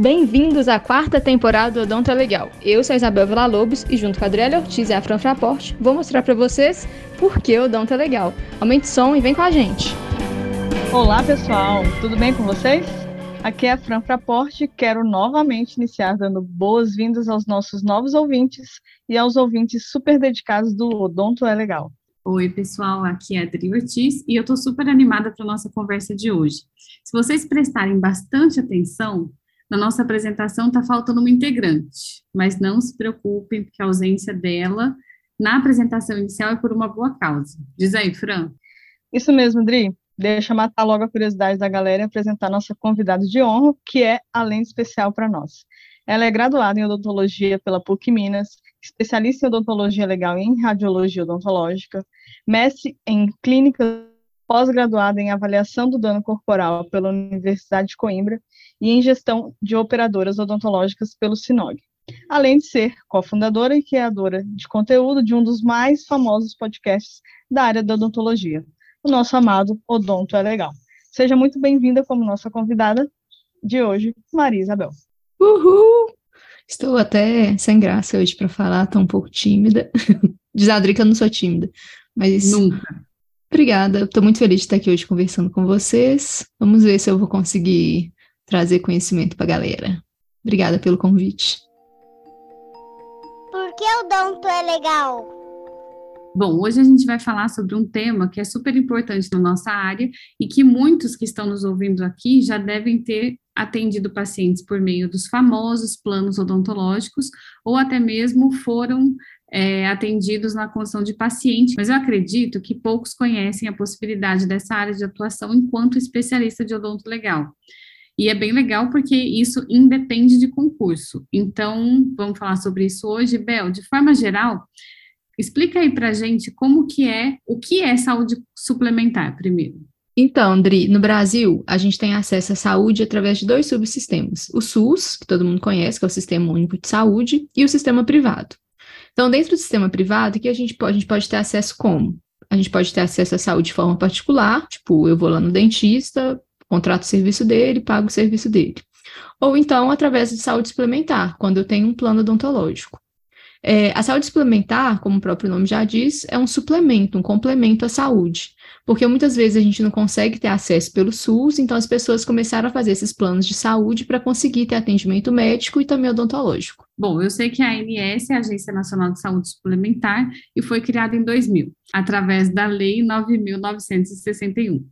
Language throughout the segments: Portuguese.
Bem-vindos à quarta temporada do Odonto é Legal. Eu sou a Isabel Villa-Lobos e junto com a Adriana Ortiz e a Fran Fraporte, vou mostrar para vocês por que o Odonto é Legal. Aumente o som e vem com a gente. Olá, pessoal. Tudo bem com vocês? Aqui é a Fran Fraporte. Quero novamente iniciar dando boas-vindas aos nossos novos ouvintes e aos ouvintes super dedicados do Odonto é Legal. Oi, pessoal, aqui é a Adri Ortiz e eu estou super animada para a nossa conversa de hoje. Se vocês prestarem bastante atenção, na nossa apresentação está faltando uma integrante, mas não se preocupem, porque a ausência dela na apresentação inicial é por uma boa causa. Diz aí, Fran. Isso mesmo, Dri. Deixa matar logo a curiosidade da galera e apresentar nossa convidada de honra, que é além especial para nós. Ela é graduada em odontologia pela PUC Minas, especialista em odontologia legal e em radiologia odontológica, mestre em clínica pós-graduada em avaliação do dano corporal pela Universidade de Coimbra e em gestão de operadoras odontológicas pelo Sinog. Além de ser cofundadora e criadora de conteúdo de um dos mais famosos podcasts da área da odontologia, o nosso amado Odonto é Legal. Seja muito bem-vinda como nossa convidada de hoje, Maria Isabel. Uhul! Estou até sem graça hoje para falar, estou um pouco tímida. Diz a Adri que eu não sou tímida, mas Nunca. Obrigada, estou muito feliz de estar aqui hoje conversando com vocês. Vamos ver se eu vou conseguir trazer conhecimento para a galera. Obrigada pelo convite. Por que o Donto é legal? Bom, hoje a gente vai falar sobre um tema que é super importante na nossa área e que muitos que estão nos ouvindo aqui já devem ter atendido pacientes por meio dos famosos planos odontológicos ou até mesmo foram é, atendidos na condição de paciente, mas eu acredito que poucos conhecem a possibilidade dessa área de atuação enquanto especialista de odonto legal. E é bem legal porque isso independe de concurso. Então, vamos falar sobre isso hoje. Bel, de forma geral, explica aí para gente como que é, o que é saúde suplementar, primeiro. Então, Dri, no Brasil, a gente tem acesso à saúde através de dois subsistemas. O SUS, que todo mundo conhece, que é o Sistema Único de Saúde, e o sistema privado. Então, dentro do sistema privado, que a gente pode, a gente pode ter acesso como? A gente pode ter acesso à saúde de forma particular, tipo, eu vou lá no dentista, contrato o serviço dele, pago o serviço dele. Ou então, através de saúde suplementar, quando eu tenho um plano odontológico. É, a saúde suplementar, como o próprio nome já diz, é um suplemento, um complemento à saúde porque muitas vezes a gente não consegue ter acesso pelo SUS, então as pessoas começaram a fazer esses planos de saúde para conseguir ter atendimento médico e também odontológico. Bom, eu sei que a ANS é a Agência Nacional de Saúde Suplementar e foi criada em 2000, através da Lei 9.961.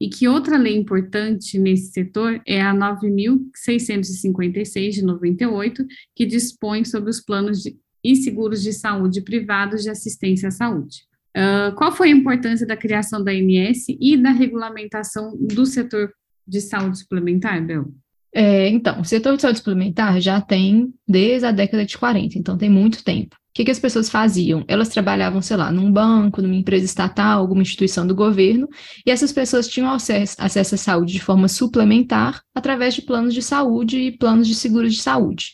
E que outra lei importante nesse setor é a 9.656 de 98, que dispõe sobre os planos de, e seguros de saúde privados de assistência à saúde. Uh, qual foi a importância da criação da ANS e da regulamentação do setor de saúde suplementar, Bel? É, então, o setor de saúde suplementar já tem desde a década de 40, então tem muito tempo. O que, que as pessoas faziam? Elas trabalhavam, sei lá, num banco, numa empresa estatal, alguma instituição do governo, e essas pessoas tinham acesso, acesso à saúde de forma suplementar através de planos de saúde e planos de seguros de saúde.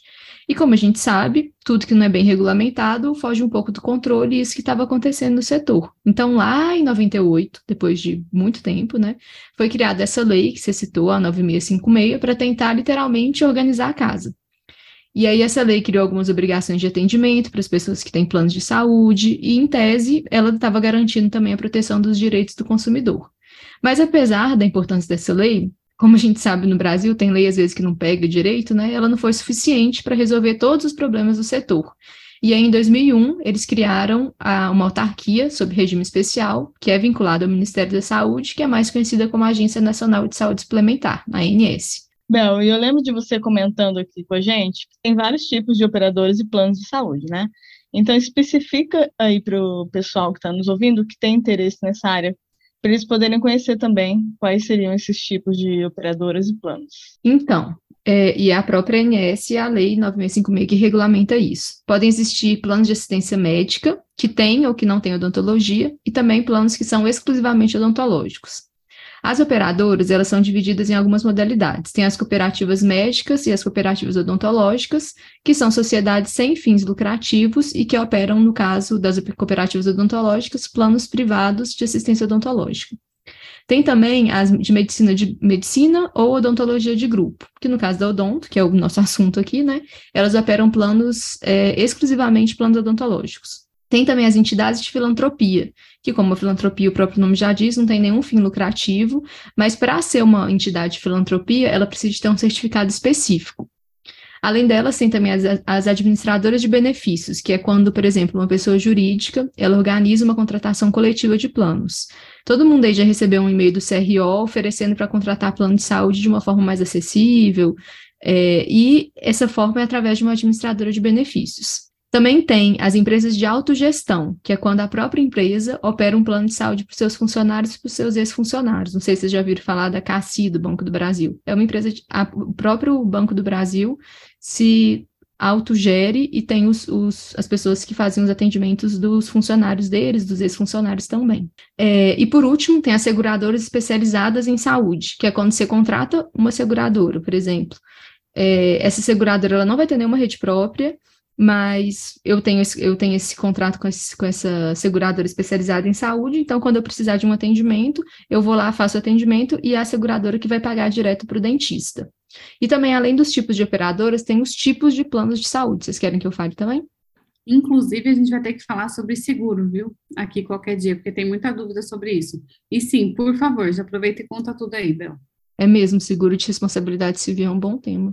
E como a gente sabe, tudo que não é bem regulamentado foge um pouco do controle e isso que estava acontecendo no setor. Então, lá em 98, depois de muito tempo, né, foi criada essa lei que você citou, a 9656, para tentar literalmente organizar a casa. E aí essa lei criou algumas obrigações de atendimento para as pessoas que têm planos de saúde e, em tese, ela estava garantindo também a proteção dos direitos do consumidor. Mas apesar da importância dessa lei, como a gente sabe no Brasil, tem lei às vezes que não pega direito, né? Ela não foi suficiente para resolver todos os problemas do setor. E aí, em 2001, eles criaram a, uma autarquia sob regime especial, que é vinculada ao Ministério da Saúde, que é mais conhecida como Agência Nacional de Saúde Suplementar, a ANS. Bel, eu lembro de você comentando aqui com a gente que tem vários tipos de operadores e planos de saúde, né? Então, especifica aí para o pessoal que está nos ouvindo que tem interesse nessa área para eles poderem conhecer também quais seriam esses tipos de operadoras e planos. Então, é, e a própria ANS e a Lei 9656 que regulamenta isso. Podem existir planos de assistência médica que têm ou que não têm odontologia e também planos que são exclusivamente odontológicos. As operadoras, elas são divididas em algumas modalidades. Tem as cooperativas médicas e as cooperativas odontológicas, que são sociedades sem fins lucrativos e que operam, no caso das cooperativas odontológicas, planos privados de assistência odontológica. Tem também as de medicina de medicina ou odontologia de grupo, que no caso da odonto, que é o nosso assunto aqui, né, elas operam planos é, exclusivamente planos odontológicos. Tem também as entidades de filantropia, que, como a filantropia, o próprio nome já diz, não tem nenhum fim lucrativo, mas para ser uma entidade de filantropia, ela precisa ter um certificado específico. Além delas, tem também as, as, administradoras de benefícios, que é quando, por exemplo, uma pessoa jurídica, ela organiza uma contratação coletiva de planos. Todo mundo aí já recebeu um e-mail do CRO oferecendo para contratar plano de saúde de uma forma mais acessível, é, e essa forma é através de uma administradora de benefícios. Também tem as empresas de autogestão, que é quando a própria empresa opera um plano de saúde para os seus funcionários e para os seus ex-funcionários. Não sei se vocês já ouviram falar da CACI, do Banco do Brasil. É uma empresa, de, a, o próprio Banco do Brasil se autogere e tem os, os, as pessoas que fazem os atendimentos dos funcionários deles, dos ex-funcionários também. É, e por último, tem as seguradoras especializadas em saúde, que é quando você contrata uma seguradora, por exemplo. É, essa seguradora ela não vai ter nenhuma rede própria, mas eu tenho esse, eu tenho esse contrato com, esse, com essa seguradora especializada em saúde, então quando eu precisar de um atendimento, eu vou lá, faço o atendimento e é a seguradora que vai pagar direto para o dentista. E também, além dos tipos de operadoras, tem os tipos de planos de saúde. Vocês querem que eu fale também? Inclusive, a gente vai ter que falar sobre seguro, viu? Aqui qualquer dia, porque tem muita dúvida sobre isso. E sim, por favor, já aproveita e conta tudo aí, Bel. É mesmo, seguro de responsabilidade civil é um bom tema.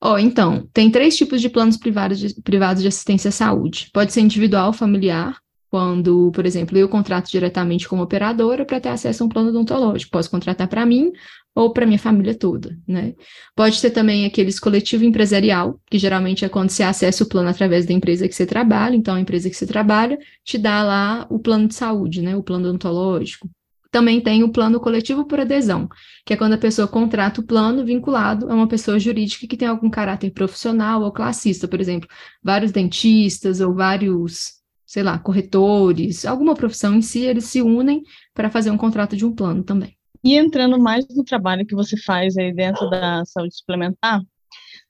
Ó, oh, então, tem três tipos de planos privados de, privados de assistência à saúde. Pode ser individual, familiar, quando, por exemplo, eu contrato diretamente como operadora para ter acesso a um plano odontológico. Posso contratar para mim ou para minha família toda, né? Pode ser também aqueles coletivo empresarial, que geralmente é quando você acessa o plano através da empresa que você trabalha, então a empresa que você trabalha te dá lá o plano de saúde, né? O plano odontológico. Também tem o plano coletivo por adesão, que é quando a pessoa contrata o plano vinculado a uma pessoa jurídica que tem algum caráter profissional ou classista, por exemplo, vários dentistas ou vários, sei lá, corretores, alguma profissão em si, eles se unem para fazer um contrato de um plano também. E entrando mais no trabalho que você faz aí dentro da saúde suplementar,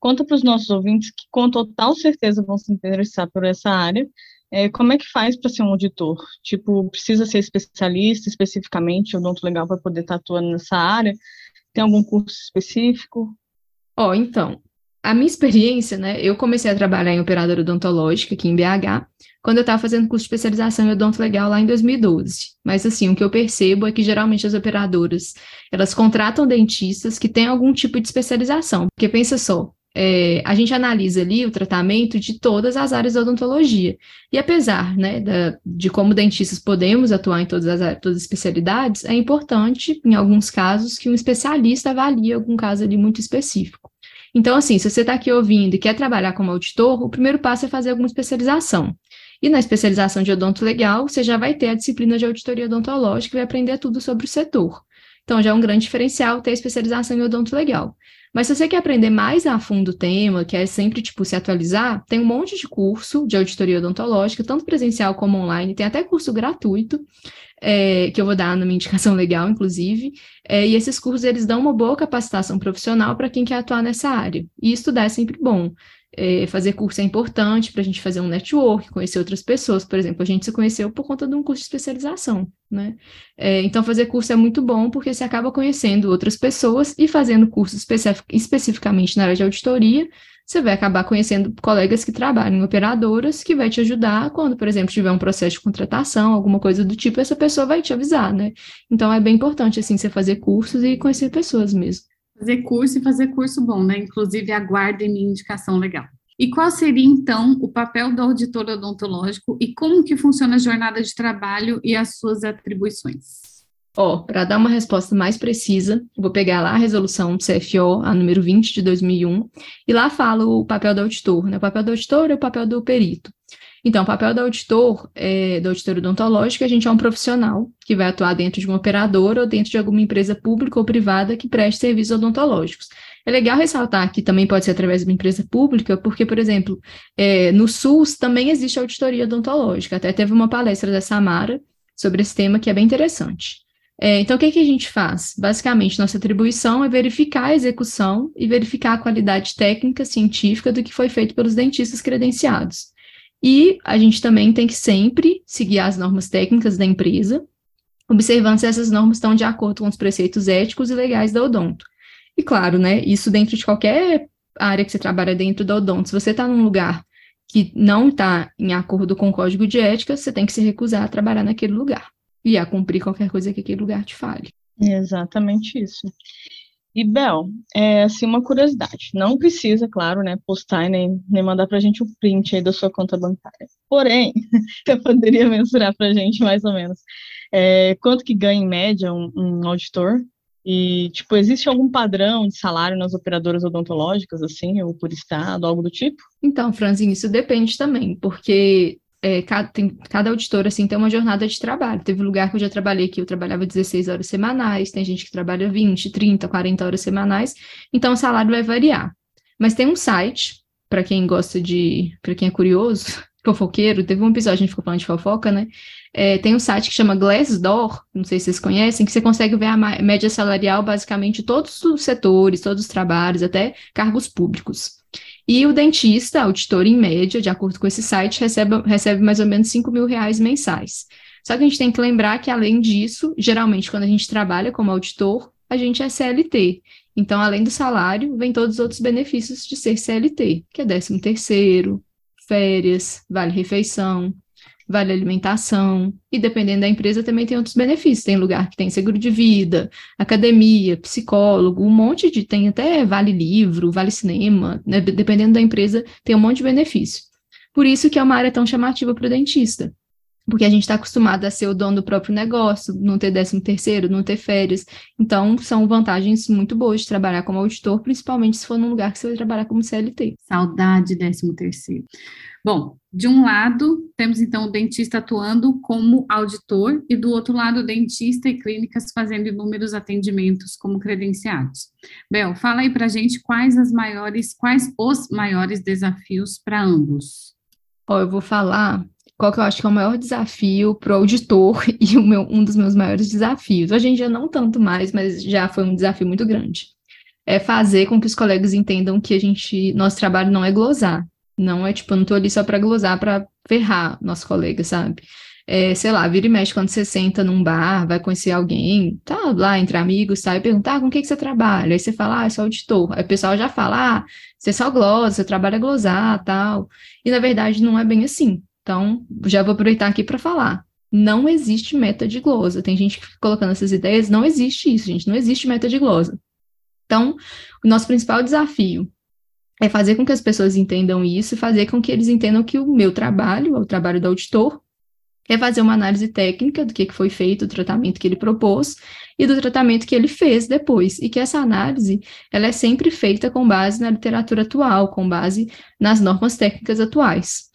conta para os nossos ouvintes que com total certeza vão se interessar por essa área é, como é que faz para ser um auditor? Tipo, precisa ser especialista especificamente, odonto legal para poder estar tá atuando nessa área? Tem algum curso específico? Ó, oh, então, a minha experiência, né, eu comecei a trabalhar em operadora odontológica aqui em BH, quando eu estava fazendo curso de especialização em odonto legal lá em 2012. Mas assim, o que eu percebo é que geralmente as operadoras, elas contratam dentistas que têm algum tipo de especialização, porque pensa só, é, a gente analisa ali o tratamento de todas as áreas da odontologia. E apesar né, da, de como dentistas podemos atuar em todas as, todas as especialidades, é importante, em alguns casos, que um especialista avalie algum caso ali muito específico. Então, assim, se você está aqui ouvindo e quer trabalhar como auditor, o primeiro passo é fazer alguma especialização. E na especialização de odonto legal, você já vai ter a disciplina de auditoria odontológica e vai aprender tudo sobre o setor. Então, já é um grande diferencial ter especialização em odonto legal. Mas se você quer aprender mais a fundo o tema, quer sempre, tipo, se atualizar, tem um monte de curso de auditoria odontológica, tanto presencial como online, tem até curso gratuito, é, que eu vou dar na minha indicação legal, inclusive, é, e esses cursos, eles dão uma boa capacitação profissional para quem quer atuar nessa área, e estudar é sempre bom. É, fazer curso é importante para a gente fazer um network, conhecer outras pessoas. Por exemplo, a gente se conheceu por conta de um curso de especialização, né? É, então, fazer curso é muito bom porque você acaba conhecendo outras pessoas e fazendo curso especific, especificamente na área de auditoria, você vai acabar conhecendo colegas que trabalham em operadoras que vai te ajudar quando, por exemplo, tiver um processo de contratação, alguma coisa do tipo, essa pessoa vai te avisar, né? Então, é bem importante, assim, você fazer cursos e conhecer pessoas mesmo. Fazer curso e fazer curso bom, né? Inclusive, aguardem minha indicação legal. E qual seria, então, o papel do auditor odontológico e como que funciona a jornada de trabalho e as suas atribuições? Ó, oh, para dar uma resposta mais precisa, vou pegar lá a resolução do CFO, a número 20 de 2001, e lá fala o papel do auditor, né? O papel do auditor é o papel do perito. Então, o papel do auditor, é, do auditor odontológico, a gente é um profissional que vai atuar dentro de uma operadora ou dentro de alguma empresa pública ou privada que preste serviços odontológicos. É legal ressaltar que também pode ser através de uma empresa pública, porque, por exemplo, é, no SUS também existe auditoria odontológica. Até teve uma palestra da Samara sobre esse tema que é bem interessante. É, então, o que, que a gente faz? Basicamente, nossa atribuição é verificar a execução e verificar a qualidade técnica, científica do que foi feito pelos dentistas credenciados. E a gente também tem que sempre seguir as normas técnicas da empresa, observando se essas normas estão de acordo com os preceitos éticos e legais da odonto. E claro, né, isso dentro de qualquer área que você trabalha dentro da odonto, se você está num lugar que não está em acordo com o código de ética, você tem que se recusar a trabalhar naquele lugar e a cumprir qualquer coisa que aquele lugar te fale. Exatamente isso. E, Bel, é assim uma curiosidade. Não precisa, claro, né, postar nem, nem mandar pra gente o um print aí da sua conta bancária. Porém, você poderia mensurar pra gente mais ou menos é, quanto que ganha em média um, um auditor e, tipo, existe algum padrão de salário nas operadoras odontológicas, assim, ou por estado, algo do tipo? Então, Franzinho, isso depende também, porque é, cada, tem, cada auditor, assim, tem uma jornada de trabalho. Teve lugar que eu já trabalhei que eu trabalhava 16 horas semanais, tem gente que trabalha 20, 30, 40 horas semanais, então o salário vai variar. Mas tem um site, para quem gosta de, para quem é curioso, fofoqueiro, teve um episódio, a gente ficou falando de fofoca, né? É, tem um site que chama Glassdoor, não sei se vocês conhecem, que você consegue ver a média salarial basicamente todos os setores, todos os trabalhos, até cargos públicos. E o dentista, auditor em média, de acordo com esse site, recebe, recebe mais ou menos 5 mil reais mensais. Só que a gente tem que lembrar que, além disso, geralmente, quando a gente trabalha como auditor, a gente é CLT. Então, além do salário, vem todos os outros benefícios de ser CLT, que é 13 terceiro, férias, vale refeição, vale alimentação, e dependendo da empresa também tem outros benefícios. Tem lugar que tem seguro de vida, academia, psicólogo, um monte de. Tem até vale livro, vale cinema, né? dependendo da empresa, tem um monte de benefício. Por isso que é uma área tão chamativa para o dentista. Porque a gente está acostumado a ser o dono do próprio negócio, não ter décimo terceiro, não ter férias. Então, são vantagens muito boas de trabalhar como auditor, principalmente se for num lugar que você vai trabalhar como CLT. Saudade décimo terceiro. Bom, de um lado, temos então o dentista atuando como auditor e do outro lado, o dentista e clínicas fazendo inúmeros atendimentos como credenciados. Bel, fala aí para gente quais as maiores, quais os maiores desafios para ambos. Ó, eu vou falar qual que eu acho que é o maior desafio para o auditor e o meu, um dos meus maiores desafios. Hoje em dia não tanto mais, mas já foi um desafio muito grande. É fazer com que os colegas entendam que a gente, nosso trabalho não é glosar, não é tipo, eu não tô ali só para glosar, para ferrar nosso colega, sabe? É, sei lá, vira e mexe quando você senta num bar, vai conhecer alguém, tá lá entre amigos, sai e perguntar ah, com o que, que você trabalha? Aí você fala, ah, eu sou auditor. Aí o pessoal já fala, ah, você só glosa, você trabalha glosar, tal. E na verdade não é bem assim. Então, já vou aproveitar aqui para falar. Não existe meta de glosa. Tem gente que fica colocando essas ideias, não existe isso, gente, não existe meta de glosa. Então, o nosso principal desafio é fazer com que as pessoas entendam isso, fazer com que eles entendam que o meu trabalho, o trabalho do auditor, é fazer uma análise técnica do que foi feito, do tratamento que ele propôs e do tratamento que ele fez depois, e que essa análise ela é sempre feita com base na literatura atual, com base nas normas técnicas atuais.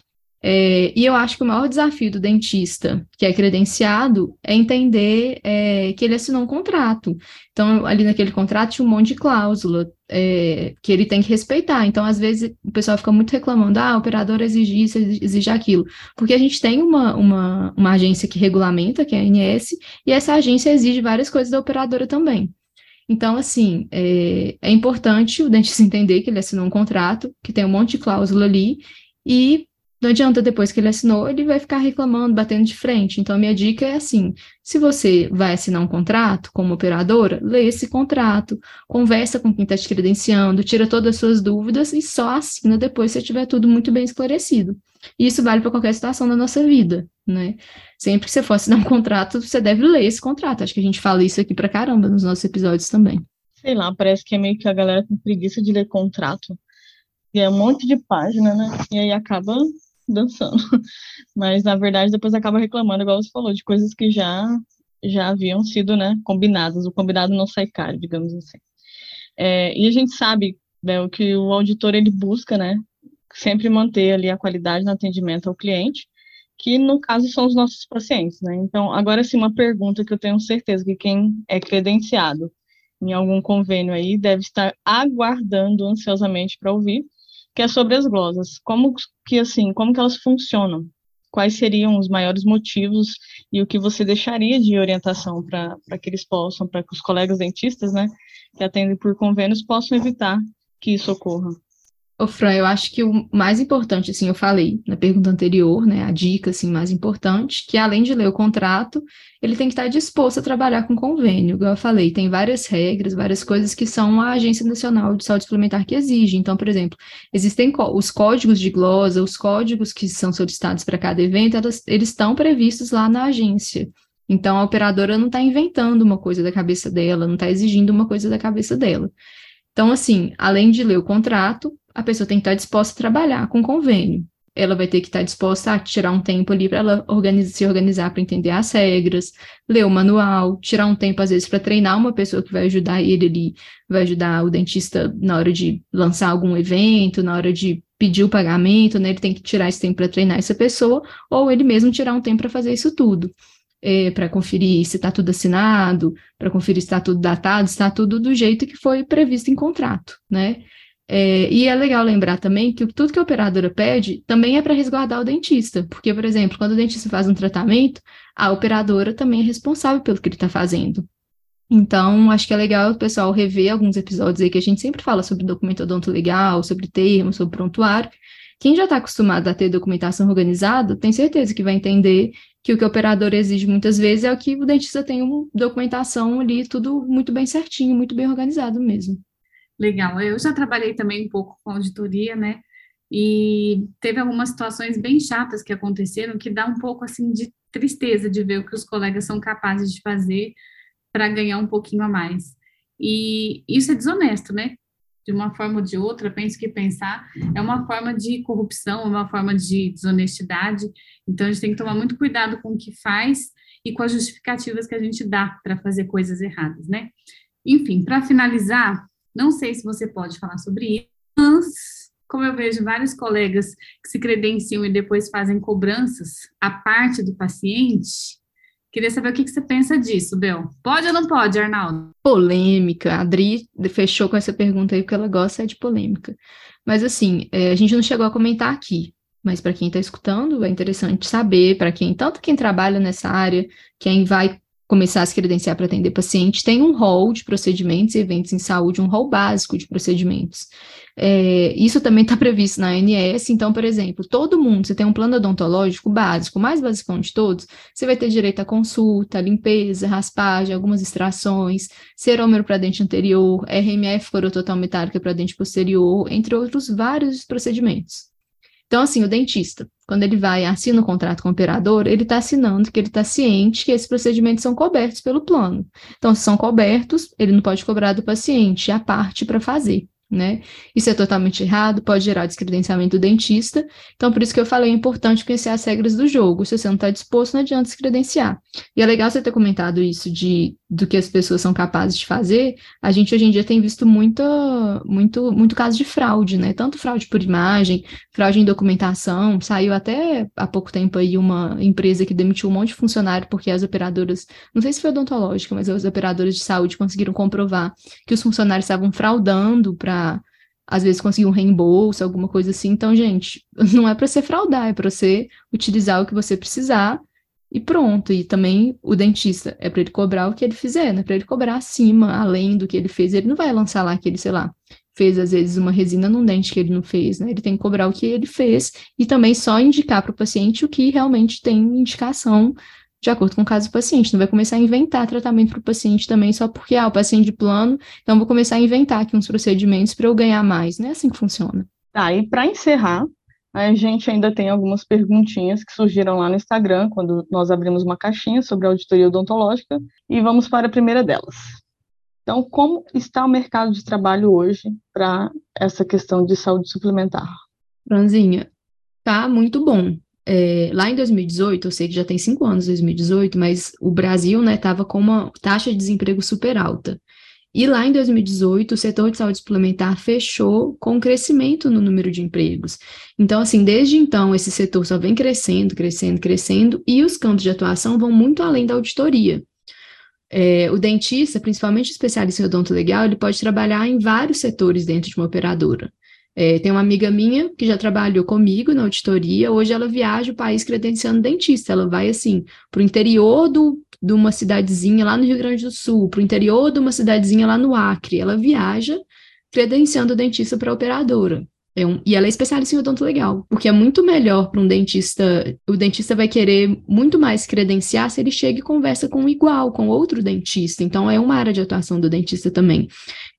É, e eu acho que o maior desafio do dentista, que é credenciado, é entender é, que ele assinou um contrato. Então, ali naquele contrato tinha um monte de cláusula é, que ele tem que respeitar. Então, às vezes, o pessoal fica muito reclamando, ah, a operadora exige isso, exige aquilo. Porque a gente tem uma, uma, uma agência que regulamenta, que é a ANS, e essa agência exige várias coisas da operadora também. Então, assim, é, é importante o dentista entender que ele assinou um contrato, que tem um monte de cláusula ali, e não adianta depois que ele assinou, ele vai ficar reclamando, batendo de frente. Então, a minha dica é assim: se você vai assinar um contrato como operadora, lê esse contrato, conversa com quem está te credenciando, tira todas as suas dúvidas e só assina depois se tiver tudo muito bem esclarecido. E isso vale para qualquer situação da nossa vida, né? Sempre que você for assinar um contrato, você deve ler esse contrato. Acho que a gente fala isso aqui para caramba nos nossos episódios também. Sei lá, parece que é meio que a galera tem preguiça de ler contrato. E é um monte de página, né? E aí acaba dançando. Mas, na verdade, depois acaba reclamando, igual você falou, de coisas que já, já haviam sido né, combinadas. O combinado não sai caro, digamos assim. É, e a gente sabe né, que o auditor ele busca né, sempre manter ali a qualidade no atendimento ao cliente, que no caso são os nossos pacientes. Né? Então, agora sim, uma pergunta que eu tenho certeza que quem é credenciado em algum convênio aí deve estar aguardando ansiosamente para ouvir, que é sobre as glosas. Como que assim, como que elas funcionam? Quais seriam os maiores motivos e o que você deixaria de orientação para que eles possam, para que os colegas dentistas, né, que atendem por convênios, possam evitar que isso ocorra? Ô, Fran, eu acho que o mais importante, assim, eu falei na pergunta anterior, né, a dica, assim, mais importante, que além de ler o contrato, ele tem que estar disposto a trabalhar com convênio, igual eu falei, tem várias regras, várias coisas que são a Agência Nacional de Saúde Suplementar que exige. Então, por exemplo, existem os códigos de glosa, os códigos que são solicitados para cada evento, elas, eles estão previstos lá na agência. Então, a operadora não está inventando uma coisa da cabeça dela, não está exigindo uma coisa da cabeça dela. Então, assim, além de ler o contrato, a pessoa tem que estar disposta a trabalhar com convênio. Ela vai ter que estar disposta a tirar um tempo ali para ela se organizar para entender as regras, ler o manual, tirar um tempo, às vezes, para treinar uma pessoa que vai ajudar ele ali, vai ajudar o dentista na hora de lançar algum evento, na hora de pedir o pagamento, né? Ele tem que tirar esse tempo para treinar essa pessoa, ou ele mesmo tirar um tempo para fazer isso tudo. É, para conferir se está tudo assinado, para conferir se está tudo datado, se está tudo do jeito que foi previsto em contrato, né? É, e é legal lembrar também que tudo que a operadora pede também é para resguardar o dentista, porque, por exemplo, quando o dentista faz um tratamento, a operadora também é responsável pelo que ele está fazendo. Então, acho que é legal o pessoal rever alguns episódios aí que a gente sempre fala sobre documento odonto legal, sobre termos, sobre prontuário. Quem já está acostumado a ter documentação organizada, tem certeza que vai entender que o que o operador exige muitas vezes é o que o dentista tem uma documentação ali, tudo muito bem certinho, muito bem organizado mesmo. Legal. Eu já trabalhei também um pouco com auditoria, né? E teve algumas situações bem chatas que aconteceram que dá um pouco assim de tristeza de ver o que os colegas são capazes de fazer para ganhar um pouquinho a mais. E isso é desonesto, né? De uma forma ou de outra, penso que pensar é uma forma de corrupção, é uma forma de desonestidade. Então a gente tem que tomar muito cuidado com o que faz e com as justificativas que a gente dá para fazer coisas erradas, né? Enfim, para finalizar, não sei se você pode falar sobre isso, mas como eu vejo vários colegas que se credenciam e depois fazem cobranças à parte do paciente, queria saber o que, você pensa disso, Bel. Pode ou não pode, Arnaldo? Polêmica. A Adri fechou com essa pergunta aí, porque ela gosta é de polêmica. Mas assim, é, a gente não chegou a comentar aqui, mas para quem está escutando, é interessante saber, para quem, tanto quem trabalha nessa área, quem vai começar a se credenciar para atender paciente, tem um rol de procedimentos e eventos em saúde, um rol básico de procedimentos. É, isso também está previsto na ANS, então, por exemplo, todo mundo, você tem um plano odontológico básico, mais basicão de todos, você vai ter direito à consulta, limpeza, raspagem, algumas extrações, serômero para dente anterior, RMF corototal metálica para dente posterior, entre outros vários procedimentos. Então, assim, o dentista, quando ele vai e assina o contrato com o operador, ele está assinando que ele está ciente que esses procedimentos são cobertos pelo plano. Então, se são cobertos, ele não pode cobrar do paciente a parte para fazer né? Isso é totalmente errado, pode gerar descredenciamento do dentista. Então, por isso que eu falei, é importante conhecer as regras do jogo. Se você não está disposto, não adianta se credenciar. E é legal você ter comentado isso de do que as pessoas são capazes de fazer. A gente hoje em dia tem visto muita, muito, muito caso de fraude, né? Tanto fraude por imagem, fraude em documentação. Saiu até há pouco tempo aí uma empresa que demitiu um monte de funcionário porque as operadoras, não sei se foi odontológica, mas as operadoras de saúde conseguiram comprovar que os funcionários estavam fraudando para às vezes conseguir um reembolso, alguma coisa assim. Então, gente, não é para você fraudar, é para você utilizar o que você precisar e pronto. E também o dentista é para ele cobrar o que ele fizer, não é para ele cobrar acima, além do que ele fez. Ele não vai lançar lá que ele, sei lá, fez às vezes uma resina num dente que ele não fez, né? Ele tem que cobrar o que ele fez e também só indicar para o paciente o que realmente tem indicação de acordo com o caso do paciente. Não vai começar a inventar tratamento para o paciente também só porque, ah, o paciente de plano, então vou começar a inventar aqui uns procedimentos para eu ganhar mais. Não é assim que funciona. Tá, e para encerrar, a gente ainda tem algumas perguntinhas que surgiram lá no Instagram, quando nós abrimos uma caixinha sobre auditoria odontológica, e vamos para a primeira delas. Então, como está o mercado de trabalho hoje para essa questão de saúde suplementar? Franzinha, tá muito bom. É, lá em 2018, eu sei que já tem cinco anos 2018, mas o Brasil né, com uma taxa de desemprego super alta. E lá em 2018, o setor de saúde suplementar fechou com crescimento no número de empregos. Então, assim, desde então, esse setor só vem crescendo, crescendo, crescendo, e os campos de atuação vão muito além da auditoria. É, o dentista, principalmente especialista em odonto legal, ele pode trabalhar em vários setores dentro de uma operadora. É, tem uma amiga minha que já trabalhou comigo na auditoria, hoje ela viaja o país credenciando dentista, ela vai assim, para o interior do, de uma cidadezinha lá no Rio Grande do Sul, para o interior de uma cidadezinha lá no Acre, ela viaja credenciando dentista para operadora. É um, e ela é especialista em odonto legal, porque é muito melhor para um dentista. O dentista vai querer muito mais credenciar se ele chega e conversa com um igual, com outro dentista. Então, é uma área de atuação do dentista também.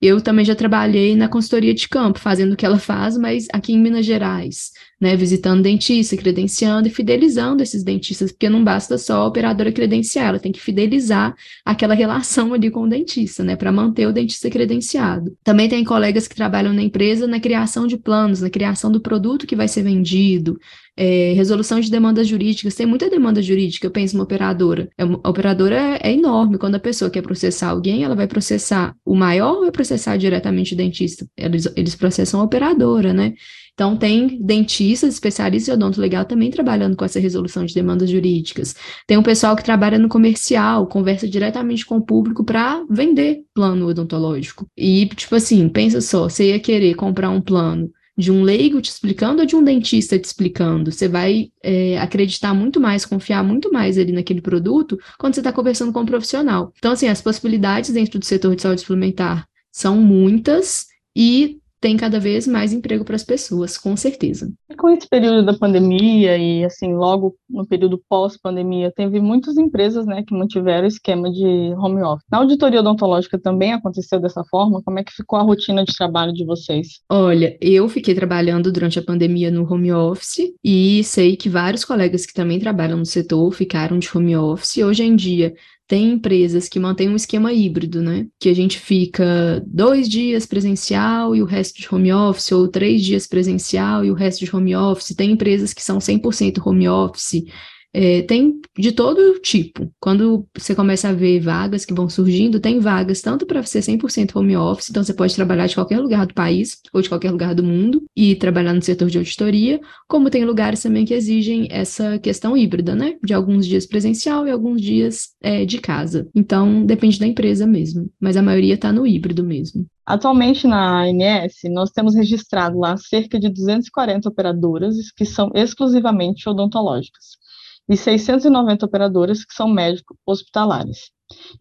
Eu também já trabalhei na consultoria de campo, fazendo o que ela faz, mas aqui em Minas Gerais né, visitando dentista, credenciando e fidelizando esses dentistas, porque não basta só a operadora credenciar, ela tem que fidelizar aquela relação ali com o dentista, né, para manter o dentista credenciado. Também tem colegas que trabalham na empresa na criação de planos, na criação do produto que vai ser vendido, é, resolução de demandas jurídicas, tem muita demanda jurídica, eu penso uma operadora. É uma, a operadora é, é, enorme, quando a pessoa quer processar alguém, ela vai processar o maior ou vai processar diretamente o dentista? Eles, eles processam a operadora, né? Então, tem dentistas, especialistas de odonto legal também trabalhando com essa resolução de demandas jurídicas. Tem um pessoal que trabalha no comercial, conversa diretamente com o público para vender plano odontológico. E, tipo assim, pensa só, você ia querer comprar um plano de um leigo te explicando ou de um dentista te explicando. Você vai é, acreditar muito mais, confiar muito mais ali naquele produto quando você está conversando com um profissional. Então, assim, as possibilidades dentro do setor de saúde suplementar são muitas e tem cada vez mais emprego para as pessoas, com certeza. Com esse período da pandemia e assim, logo no período pós-pandemia, teve muitas empresas, né, que mantiveram o esquema de home office. Na auditoria odontológica também aconteceu dessa forma? Como é que ficou a rotina de trabalho de vocês? Olha, eu fiquei trabalhando durante a pandemia no home office e sei que vários colegas que também trabalham no setor ficaram de home office. Hoje em dia, tem empresas que mantêm um esquema híbrido, né? Que a gente fica dois dias presencial e o resto de home office, ou três dias presencial e o resto de home office. Tem empresas que são 100% home office. É, tem de todo tipo. Quando você começa a ver vagas que vão surgindo, tem vagas tanto para ser 100% home office, então você pode trabalhar de qualquer lugar do país ou de qualquer lugar do mundo e trabalhar no setor de auditoria, como tem lugares também que exigem essa questão híbrida, né? De alguns dias presencial e alguns dias é, de casa. Então, depende da empresa mesmo, mas a maioria está no híbrido mesmo. Atualmente na ANS, nós temos registrado lá cerca de 240 operadoras que são exclusivamente odontológicas e 690 operadoras que são médicos hospitalares.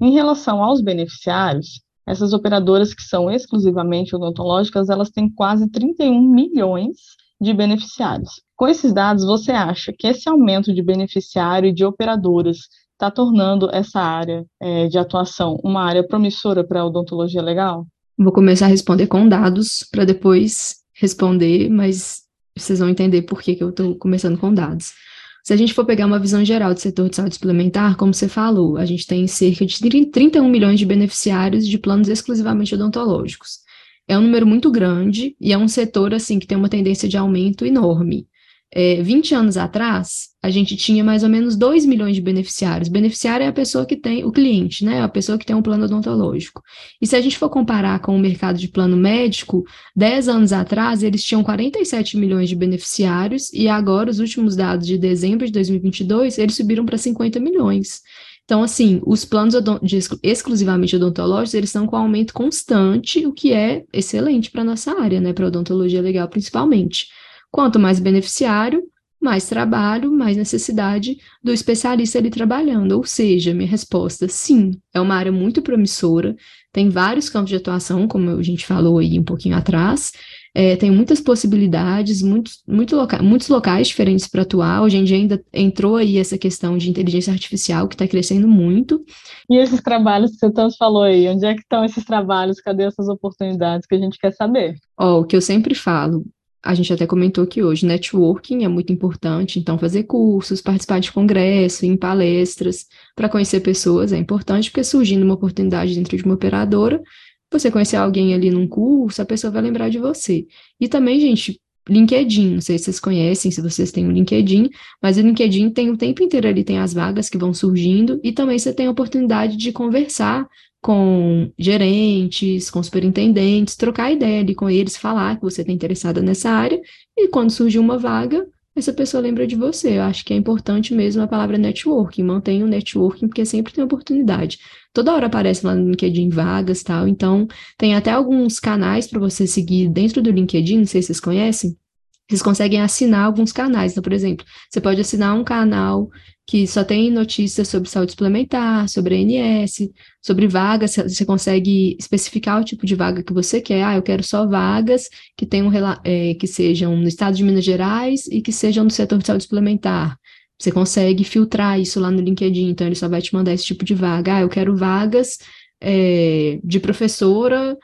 Em relação aos beneficiários, essas operadoras que são exclusivamente odontológicas, elas têm quase 31 milhões de beneficiários. Com esses dados, você acha que esse aumento de beneficiário e de operadoras está tornando essa área é, de atuação uma área promissora para a odontologia legal? Vou começar a responder com dados para depois responder, mas vocês vão entender por que, que eu estou começando com dados. Se a gente for pegar uma visão geral do setor de saúde suplementar, como você falou, a gente tem cerca de 31 milhões de beneficiários de planos exclusivamente odontológicos. É um número muito grande e é um setor assim que tem uma tendência de aumento enorme é, 20 anos atrás, a gente tinha mais ou menos 2 milhões de beneficiários. Beneficiário é a pessoa que tem, o cliente, né? A pessoa que tem um plano odontológico. E se a gente for comparar com o mercado de plano médico, 10 anos atrás, eles tinham 47 milhões de beneficiários, e agora, os últimos dados de dezembro de 2022, eles subiram para 50 milhões. Então, assim, os planos de exclusivamente odontológicos, eles estão com aumento constante, o que é excelente para a nossa área, né? Para odontologia legal, principalmente. Quanto mais beneficiário, mais trabalho, mais necessidade do especialista ali trabalhando. Ou seja, minha resposta, sim, é uma área muito promissora, tem vários campos de atuação, como a gente falou aí um pouquinho atrás, é, tem muitas possibilidades, muitos, muito loca muitos locais diferentes para atuar. Hoje em dia ainda entrou aí essa questão de inteligência artificial, que está crescendo muito. E esses trabalhos que você tanto falou aí, onde é que estão esses trabalhos? Cadê essas oportunidades que a gente quer saber? Ó, o que eu sempre falo, a gente até comentou aqui hoje, networking é muito importante, então fazer cursos, participar de congresso, em palestras, para conhecer pessoas é importante, porque surgindo uma oportunidade dentro de uma operadora, você conhecer alguém ali num curso, a pessoa vai lembrar de você. E também, gente, LinkedIn, não sei se vocês conhecem, se vocês têm o um LinkedIn, mas o LinkedIn tem o tempo inteiro ali, tem as vagas que vão surgindo, e também você tem a oportunidade de conversar com gerentes, com superintendentes, trocar ideia ali com eles, falar que você está interessada nessa área, e quando surge uma vaga, essa pessoa lembra de você. Eu acho que é importante mesmo a palavra networking, mantenha o networking, porque sempre tem oportunidade. Toda hora aparece lá no LinkedIn vagas tal, então tem até alguns canais para você seguir dentro do LinkedIn, não sei se vocês conhecem, Vocês conseguem assinar alguns canais. Então, por exemplo, você pode assinar um canal que só tem notícias sobre saúde suplementar, sobre ANS, sobre vagas, você consegue especificar o tipo de vaga que você quer. Ah, eu quero só vagas que tenham é, que sejam no estado de Minas Gerais e que sejam no setor de saúde suplementar. Você consegue filtrar isso lá no LinkedIn, então ele só vai te mandar esse tipo de vaga. Ah, eu quero vagas é, de professora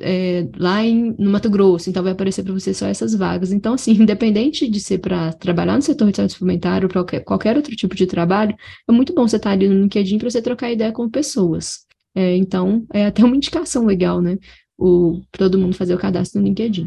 é, lá em, no Mato Grosso, então vai aparecer para você só essas vagas. Então, assim, independente de ser para trabalhar no setor de saúde suplementar ou para qualquer, qualquer, outro tipo de trabalho, é muito bom você estar tá ali no LinkedIn para você trocar ideia com pessoas. É, então, é até uma indicação legal, né? O, todo mundo fazer o cadastro no LinkedIn.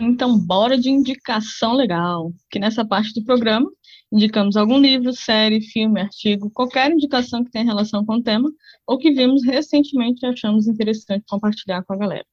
Então, bora de indicação legal, que nessa parte do programa indicamos algum livro, série, filme, artigo, qualquer indicação que tenha relação com o tema ou que vimos recentemente e achamos interessante compartilhar com a galera.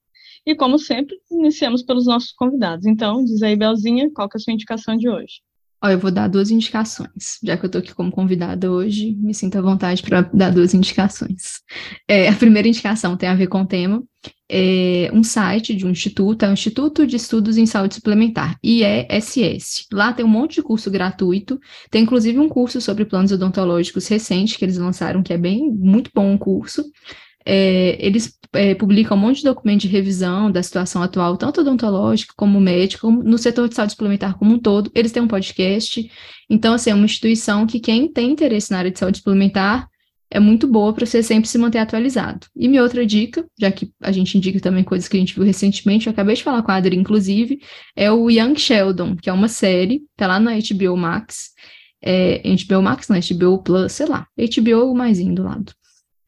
E como sempre, iniciamos pelos nossos convidados. Então, diz aí, Belzinha, qual que é a sua indicação de hoje? Ó, eu vou dar duas indicações. Já que eu tô aqui como convidada hoje, me sinto à vontade para dar duas indicações. É, a primeira indicação tem a ver com o tema. É um site de um instituto, é o Instituto de Estudos em Saúde Suplementar, IESS. Lá tem um monte de curso gratuito, tem inclusive um curso sobre planos odontológicos recente que eles lançaram, que é bem, muito bom o curso. É, eles é, publicam um monte de documento de revisão da situação atual, tanto odontológica como médica, no setor de saúde suplementar como um todo. Eles têm um podcast. Então, assim, é uma instituição que quem tem interesse na área de saúde suplementar é muito boa para você sempre se manter atualizado. E minha outra dica, já que a gente indica também coisas que a gente viu recentemente, eu acabei de falar com a Adri, inclusive, é o Young Sheldon, que é uma série, tá lá na HBO Max. É, HBO Max, não, HBO Plus, sei lá. HBO mais do lado.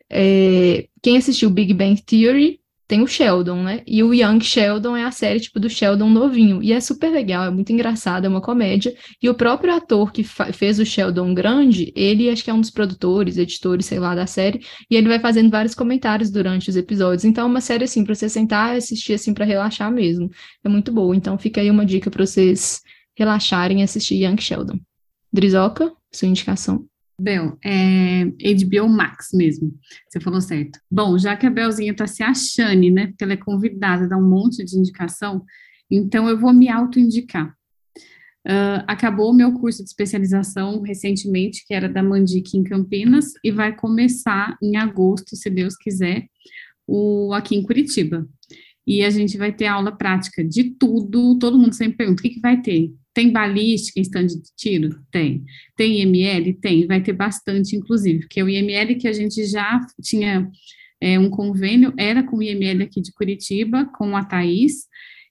É, quem assistiu Big Bang Theory tem o Sheldon, né? E o Young Sheldon é a série tipo do Sheldon novinho. E é super legal, é muito engraçado, é uma comédia. E o próprio ator que fez o Sheldon grande, ele acho que é um dos produtores, editores, sei lá, da série. E ele vai fazendo vários comentários durante os episódios. Então é uma série assim para você sentar e assistir assim para relaxar mesmo. É muito boa. Então fica aí uma dica para vocês relaxarem e assistir Young Sheldon. Drizoca, sua indicação. Bel, é HBO Max mesmo, você falou certo. Bom, já que a Belzinha tá se achando, né, porque ela é convidada dar um monte de indicação, então eu vou me auto-indicar. Uh, acabou o meu curso de especialização recentemente, que era da Mandic em Campinas, e vai começar em agosto, se Deus quiser, o aqui em Curitiba. E a gente vai ter aula prática de tudo, todo mundo sempre pergunta, o que, que vai ter? Tem balística em stand de tiro? Tem. Tem IML? Tem. Vai ter bastante, inclusive, porque o IML que a gente já tinha é, um convênio era com o IML aqui de Curitiba, com a Thais,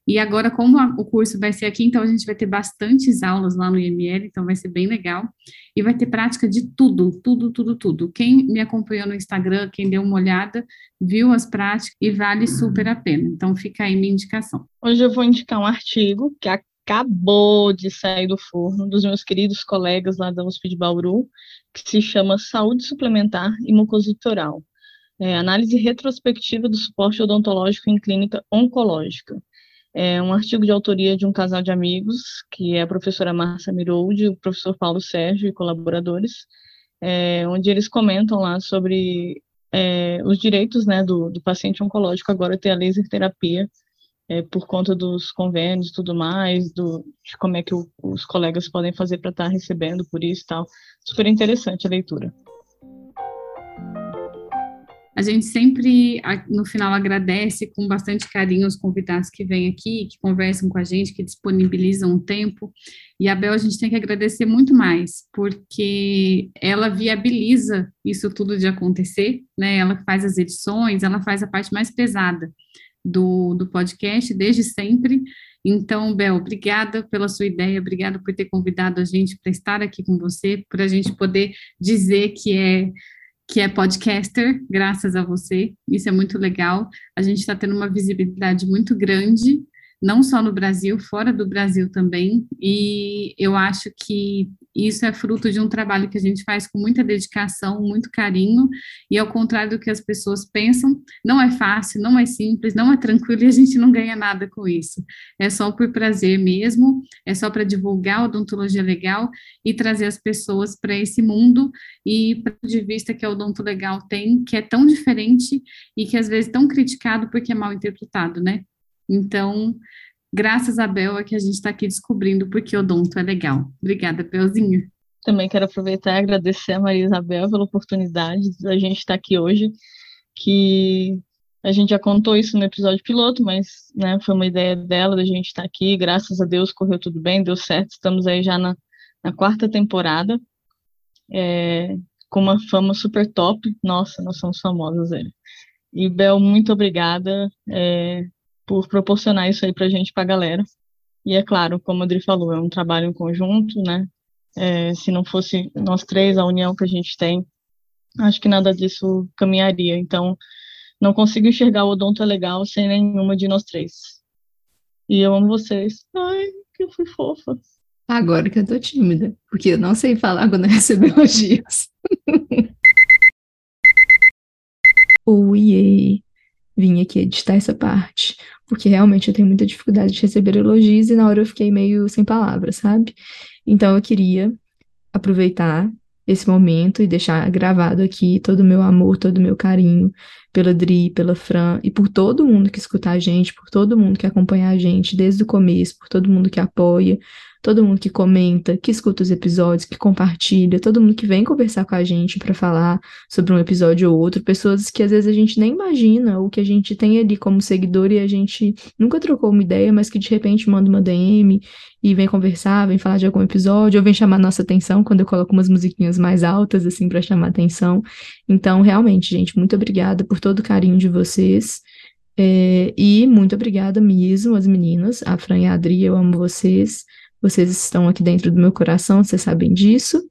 e agora, como a, o curso vai ser aqui, então a gente vai ter bastantes aulas lá no IML, então vai ser bem legal. E vai ter prática de tudo, tudo, tudo, tudo. Quem me acompanhou no Instagram, quem deu uma olhada, viu as práticas e vale super a pena. Então fica aí minha indicação. Hoje eu vou indicar um artigo que a acabou de sair do forno, dos meus queridos colegas lá da USP de Bauru, que se chama Saúde Suplementar e Mucosidade Oral. É, análise retrospectiva do suporte odontológico em clínica oncológica. É um artigo de autoria de um casal de amigos, que é a professora Márcia Mirold e o professor Paulo Sérgio e colaboradores, é, onde eles comentam lá sobre é, os direitos né, do, do paciente oncológico agora ter a laser terapia é, por conta dos convênios e tudo mais, do, de como é que o, os colegas podem fazer para estar tá recebendo por isso e tal. Super interessante a leitura. A gente sempre, no final, agradece com bastante carinho os convidados que vêm aqui, que conversam com a gente, que disponibilizam o tempo. E a Bel, a gente tem que agradecer muito mais, porque ela viabiliza isso tudo de acontecer, né? Ela faz as edições, ela faz a parte mais pesada do, do podcast desde sempre. Então, Bel, obrigada pela sua ideia, obrigada por ter convidado a gente para estar aqui com você, para a gente poder dizer que é que é podcaster, graças a você. Isso é muito legal. A gente está tendo uma visibilidade muito grande não só no Brasil, fora do Brasil também, e eu acho que isso é fruto de um trabalho que a gente faz com muita dedicação, muito carinho, e ao contrário do que as pessoas pensam, não é fácil, não é simples, não é tranquilo e a gente não ganha nada com isso. É só por prazer mesmo, é só para divulgar a odontologia legal e trazer as pessoas para esse mundo e para de vista que a odonto legal tem, que é tão diferente e que às vezes tão criticado porque é mal interpretado, né? Então, Graças a Bel é que a gente está aqui descobrindo porque odonto é legal. Obrigada, Belzinha. Também quero aproveitar e agradecer a Maria Isabel pela oportunidade de a gente estar aqui hoje, que a gente já contou isso no episódio piloto, mas né, foi uma ideia dela da gente estar aqui. Graças a Deus correu tudo bem, deu certo. Estamos aí já na, na quarta temporada, é, com uma fama super top. Nossa, nós somos famosas, velho. E Bel, muito obrigada é, por proporcionar isso aí pra gente, pra galera. E é claro, como a Adri falou, é um trabalho em conjunto, né? É, se não fosse nós três, a união que a gente tem, acho que nada disso caminharia. Então, não consigo enxergar o Odonto é Legal sem nenhuma de nós três. E eu amo vocês. Ai, que eu fui fofa. Agora que eu tô tímida, porque eu não sei falar quando eu recebo elogios. Oiê! Vim aqui editar essa parte, porque realmente eu tenho muita dificuldade de receber elogios e na hora eu fiquei meio sem palavras, sabe? Então eu queria aproveitar esse momento e deixar gravado aqui todo o meu amor, todo o meu carinho pela Dri, pela Fran e por todo mundo que escuta a gente, por todo mundo que acompanha a gente desde o começo, por todo mundo que apoia, todo mundo que comenta, que escuta os episódios, que compartilha, todo mundo que vem conversar com a gente para falar sobre um episódio ou outro, pessoas que às vezes a gente nem imagina, ou que a gente tem ali como seguidor e a gente nunca trocou uma ideia, mas que de repente manda uma DM e vem conversar, vem falar de algum episódio, ou vem chamar nossa atenção quando eu coloco umas musiquinhas mais altas, assim, para chamar atenção. Então, realmente, gente, muito obrigada por todo o carinho de vocês. É, e muito obrigada mesmo, as meninas, a Fran e a Adri, eu amo vocês. Vocês estão aqui dentro do meu coração, vocês sabem disso.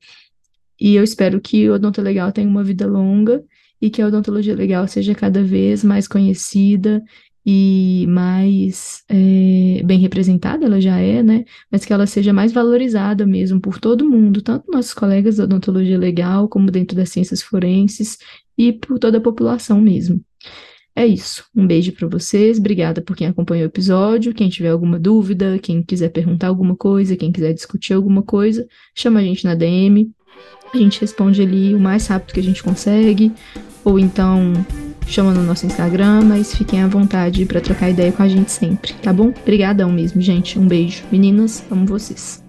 E eu espero que o Odonto Legal tenha uma vida longa e que a odontologia legal seja cada vez mais conhecida e mais é, bem representada, ela já é, né? Mas que ela seja mais valorizada mesmo por todo mundo, tanto nossos colegas da odontologia legal, como dentro das ciências forenses e por toda a população mesmo. É isso. Um beijo para vocês. Obrigada por quem acompanhou o episódio. Quem tiver alguma dúvida, quem quiser perguntar alguma coisa, quem quiser discutir alguma coisa, chama a gente na DM. A gente responde ali o mais rápido que a gente consegue. Ou então chama no nosso Instagram, mas fiquem à vontade para trocar ideia com a gente sempre, tá bom? Obrigadão mesmo, gente. Um beijo. Meninas, amo vocês.